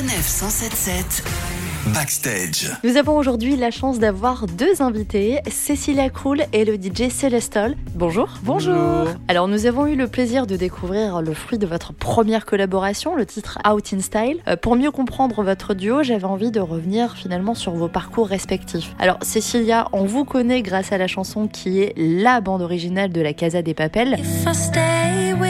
Sanef 177 Backstage. Nous avons aujourd'hui la chance d'avoir deux invités, Cécilia Krull et le DJ Celestol. Bonjour. Bonjour. Alors nous avons eu le plaisir de découvrir le fruit de votre première collaboration, le titre Out in Style. Euh, pour mieux comprendre votre duo, j'avais envie de revenir finalement sur vos parcours respectifs. Alors Cécilia, on vous connaît grâce à la chanson qui est la bande originale de la Casa des Papels. If I stay with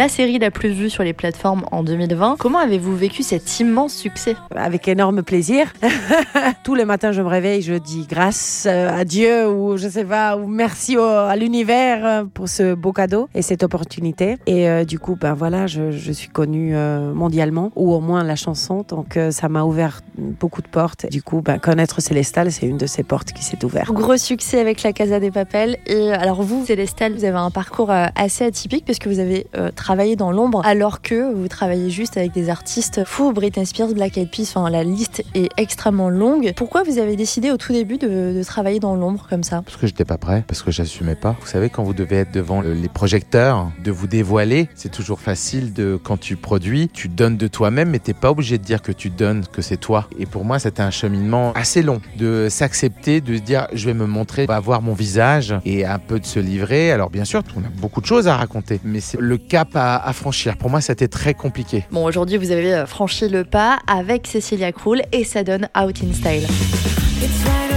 La série la plus vue sur les plateformes en 2020. Comment avez-vous vécu cet immense succès? Avec énorme plaisir. Tous les matins, je me réveille, je dis grâce euh, à Dieu ou je sais pas, ou merci au- à l'univers euh, pour ce beau cadeau et cette opportunité. Et euh, du coup, ben voilà, je, je suis connue euh, mondialement ou au moins la chanson. Donc euh, ça m'a ouvert beaucoup de portes. Du coup, ben, connaître Célestal, c'est une de ces portes qui s'est ouverte. Gros succès avec la Casa des Papels. Et alors vous, Célestal, vous avez un parcours assez atypique puisque vous avez euh, travaillé dans l'ombre alors que vous travaillez juste avec des artistes fous, Britney Spears, Black Eyed Peas, enfin la liste est extrêmement longue. Pourquoi vous avez décidé au tout début de, travailler dans l'ombre comme ça? Parce que j'étais pas prêt, parce que j'assumais pas. Vous savez, quand vous devez être devant le- les projecteurs, de vous dévoiler, c'est toujours facile de, quand tu produis, tu donnes de toi-même, mais t'es pas obligé de dire que tu donnes, que c'est toi. Et pour moi, c'était un cheminement assez long de s'accepter, de dire, je vais me montrer, on va voir mon visage et un peu de se livrer. Alors bien sûr, on a beaucoup de choses à raconter, mais c'est le cap à, à franchir. Pour moi, c'était très compliqué. Bon, aujourd'hui, vous avez euh, franchi le pas avec Cecilia Krull et ça donne Out in Style. It's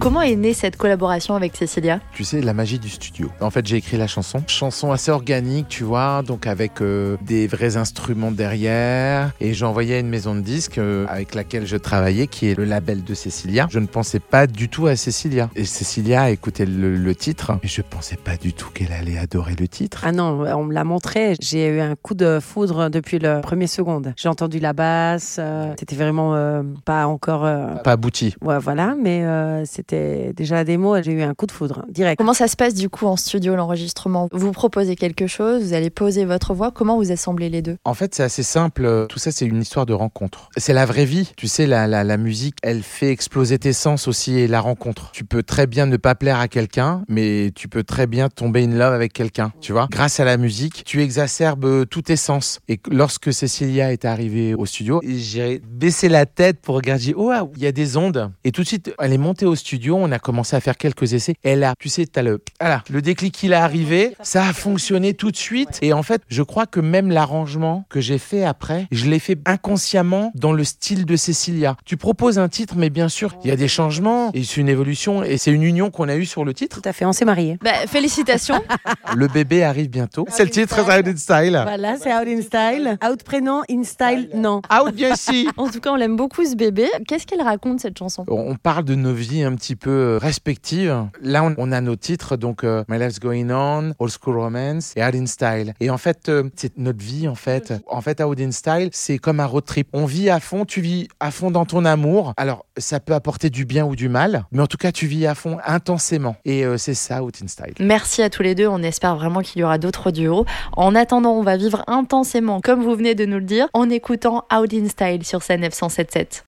Comment est née cette collaboration avec Cecilia Tu sais, la magie du studio. En fait, j'ai écrit la chanson. Chanson assez organique, tu vois, donc avec euh, des vrais instruments derrière. Et j'ai envoyé à une maison de disques euh, avec laquelle je travaillais, qui est le label de Cécilia. Je ne pensais pas du tout à Cécilia. Et Cécilia a écouté le, le titre, et je pensais pas du tout qu'elle allait adorer le titre. Ah non, on me l'a montré. J'ai eu un coup de foudre depuis le premier seconde. J'ai entendu la basse. euh, c'était vraiment euh, pas encore. euh, Pas abouti. Ouais, voilà, mais euh, c'était déjà la démo et j'ai eu un coup de foudre direct. Comment ça se passe du coup en studio l'enregistrement? Vous proposez quelque chose, vous allez poser votre voix, comment vous assemblez les deux? En fait, c'est assez simple. Tout ça, c'est une histoire de rencontre. C'est la vraie vie. Tu sais, la, la, la musique, elle fait exploser tes sens aussi et la rencontre. Tu peux très bien ne pas plaire à quelqu'un, mais tu peux très bien tomber in love avec quelqu'un. Tu vois, grâce à la musique, tu exacerbes euh, tous tes sens. Et lorsque Cécilia est arrivée au studio, j'ai baissé la tête pour regarder. j'ai dit, Oh, waouh, il y a des ondes. Et tout de suite, elle est montée au studio. On a commencé à faire quelques essais. Elle a, tu sais, t'as le, voilà, le déclic qui est arrivé. Ça a fonctionné tout de suite. Et en fait, je crois que même l'arrangement que j'ai fait après, je l'ai fait inconsciemment dans le style de Cécilia. Tu proposes un titre, mais bien sûr, il y a des changements et c'est une évolution et c'est une union qu'on a eue sur le titre. Tout à fait, on s'est mariés. bah, Félicitations Le bébé arrive bientôt. C'est le titre Out in Style. Voilà, c'est Out in Style. Out prénom, in style, non. Out bien si. En tout cas, on l'aime beaucoup ce bébé. Qu'est-ce qu'elle raconte cette chanson? On parle de nos vies un petit peu euh, respectives. Là, on, on a nos titres, donc euh, My Life's Going On, Old School Romance et Out in Style. Et en fait, euh, c'est notre vie, en fait. En fait, Out in Style, c'est comme un road trip. On vit à fond, tu vis à fond dans ton amour. Alors, ça peut apporter du bien ou du mal, mais en tout cas, tu vis à fond intensément. Et euh, c'est ça, Out in Style. Merci à tous les deux, on espère vraiment qu'il y aura d'autres duos. En attendant, on va vivre intensément, comme vous venez de nous le dire, en écoutant Out in Style sur sa 977.